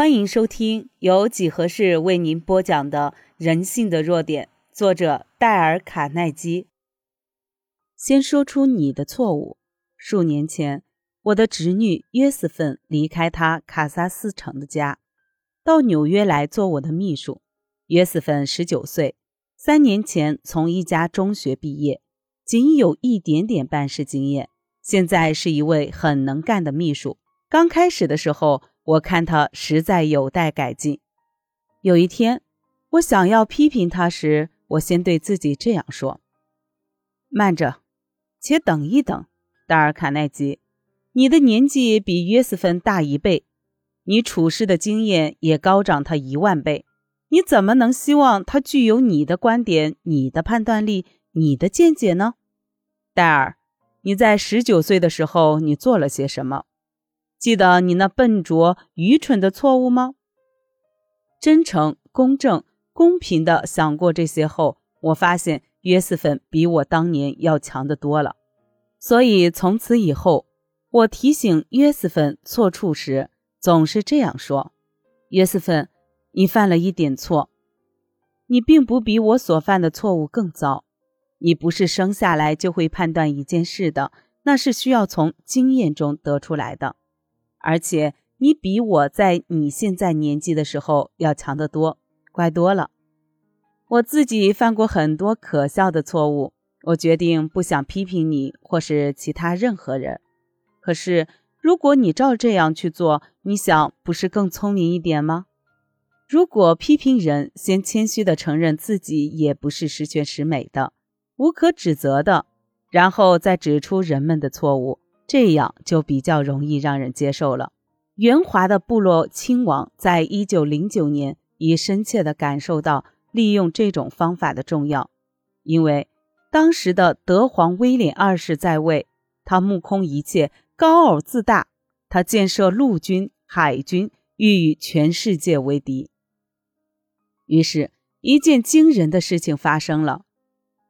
欢迎收听由几何式为您播讲的《人性的弱点》，作者戴尔·卡耐基。先说出你的错误。数年前，我的侄女约瑟芬离开她卡萨斯城的家，到纽约来做我的秘书。约瑟芬十九岁，三年前从一家中学毕业，仅有一点点办事经验，现在是一位很能干的秘书。刚开始的时候。我看他实在有待改进。有一天，我想要批评他时，我先对自己这样说：“慢着，且等一等，达尔卡耐基，你的年纪比约瑟芬大一倍，你处事的经验也高涨他一万倍，你怎么能希望他具有你的观点、你的判断力、你的见解呢？戴尔，你在十九岁的时候，你做了些什么？”记得你那笨拙、愚蠢的错误吗？真诚、公正、公平的想过这些后，我发现约瑟芬比我当年要强得多了。所以从此以后，我提醒约瑟芬错处时，总是这样说：“约瑟芬，你犯了一点错，你并不比我所犯的错误更糟。你不是生下来就会判断一件事的，那是需要从经验中得出来的。”而且你比我在你现在年纪的时候要强得多，乖多了。我自己犯过很多可笑的错误，我决定不想批评你或是其他任何人。可是如果你照这样去做，你想不是更聪明一点吗？如果批评人先谦虚地承认自己也不是十全十美的、无可指责的，然后再指出人们的错误。这样就比较容易让人接受了。圆滑的部落亲王在一九零九年已深切地感受到利用这种方法的重要，因为当时的德皇威廉二世在位，他目空一切，高傲自大，他建设陆军、海军，欲与全世界为敌。于是，一件惊人的事情发生了：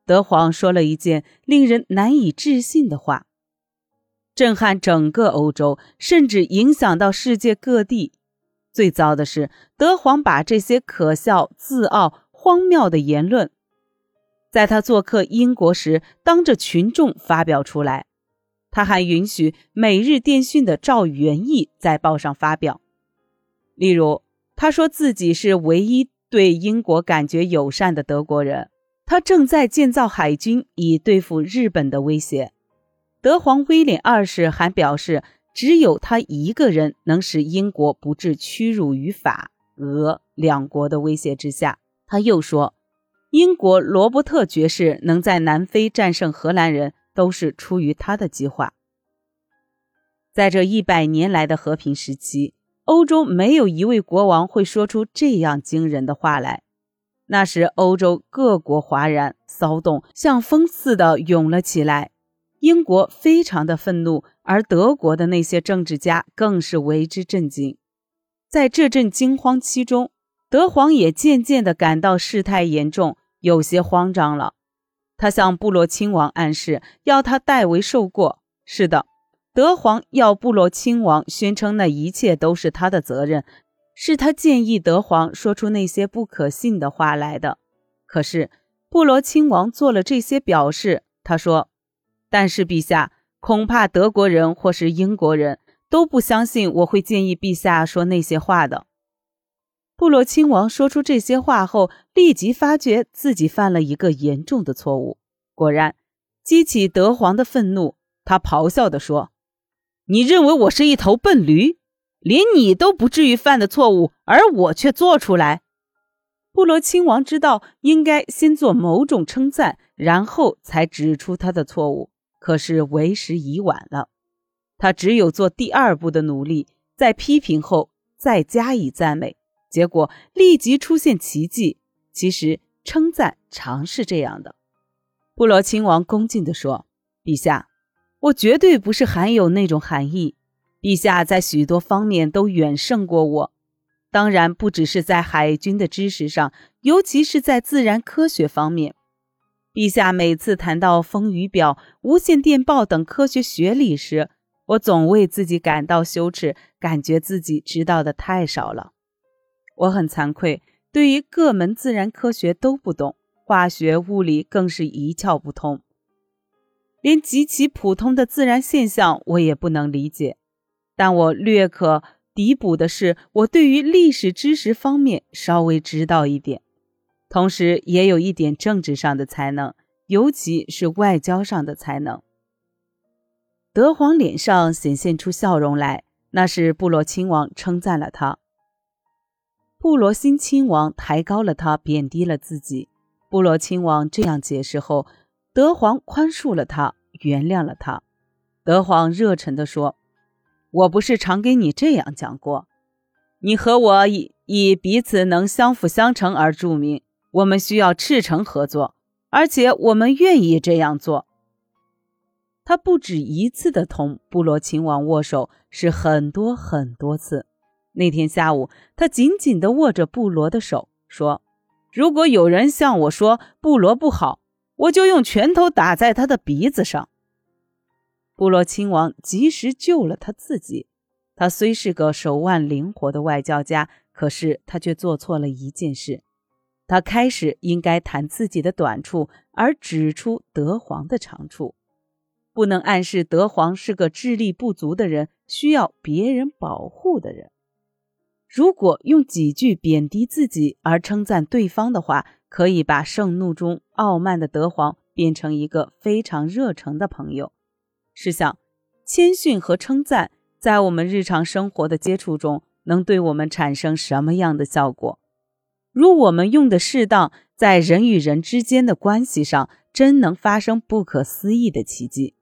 德皇说了一件令人难以置信的话。震撼整个欧洲，甚至影响到世界各地。最糟的是，德皇把这些可笑、自傲、荒谬的言论，在他做客英国时当着群众发表出来。他还允许《每日电讯》的赵元义在报上发表。例如，他说自己是唯一对英国感觉友善的德国人，他正在建造海军以对付日本的威胁。德皇威廉二世还表示，只有他一个人能使英国不致屈辱于法、俄两国的威胁之下。他又说，英国罗伯特爵士能在南非战胜荷兰人，都是出于他的计划。在这一百年来的和平时期，欧洲没有一位国王会说出这样惊人的话来。那时，欧洲各国哗然，骚动像风似的涌了起来。英国非常的愤怒，而德国的那些政治家更是为之震惊。在这阵惊慌期中，德皇也渐渐地感到事态严重，有些慌张了。他向布洛亲王暗示，要他代为受过。是的，德皇要布洛亲王宣称那一切都是他的责任，是他建议德皇说出那些不可信的话来的。可是布罗亲王做了这些表示，他说。但是，陛下恐怕德国人或是英国人都不相信我会建议陛下说那些话的。布罗亲王说出这些话后，立即发觉自己犯了一个严重的错误。果然，激起德皇的愤怒，他咆哮地说：“你认为我是一头笨驴？连你都不至于犯的错误，而我却做出来。”布罗亲王知道应该先做某种称赞，然后才指出他的错误。可是为时已晚了，他只有做第二步的努力，在批评后再加以赞美，结果立即出现奇迹。其实称赞常是这样的。布罗亲王恭敬地说：“陛下，我绝对不是含有那种含义。陛下在许多方面都远胜过我，当然不只是在海军的知识上，尤其是在自然科学方面。”陛下每次谈到风雨表、无线电报等科学学理时，我总为自己感到羞耻，感觉自己知道的太少了。我很惭愧，对于各门自然科学都不懂，化学、物理更是一窍不通，连极其普通的自然现象我也不能理解。但我略可弥补的是，我对于历史知识方面稍微知道一点，同时也有一点政治上的才能，尤其是外交上的才能。德皇脸上显现出笑容来，那是布罗亲王称赞了他。布罗新亲王抬高了他，贬低了自己。布罗亲王这样解释后，德皇宽恕了他，原谅了他。德皇热忱地说：“我不是常给你这样讲过？你和我以以彼此能相辅相成而著名。我们需要赤诚合作，而且我们愿意这样做。”他不止一次的同布罗亲王握手，是很多很多次。那天下午，他紧紧地握着布罗的手，说：“如果有人向我说布罗不好，我就用拳头打在他的鼻子上。”布罗亲王及时救了他自己。他虽是个手腕灵活的外交家，可是他却做错了一件事：他开始应该谈自己的短处，而指出德皇的长处。不能暗示德皇是个智力不足的人，需要别人保护的人。如果用几句贬低自己而称赞对方的话，可以把盛怒中傲慢的德皇变成一个非常热诚的朋友。试想，谦逊和称赞在我们日常生活的接触中能对我们产生什么样的效果？如我们用的适当，在人与人之间的关系上，真能发生不可思议的奇迹。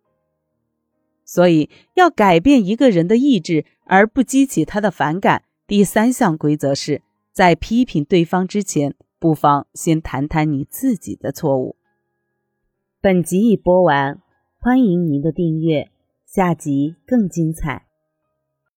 所以，要改变一个人的意志而不激起他的反感，第三项规则是在批评对方之前，不妨先谈谈你自己的错误。本集已播完，欢迎您的订阅，下集更精彩。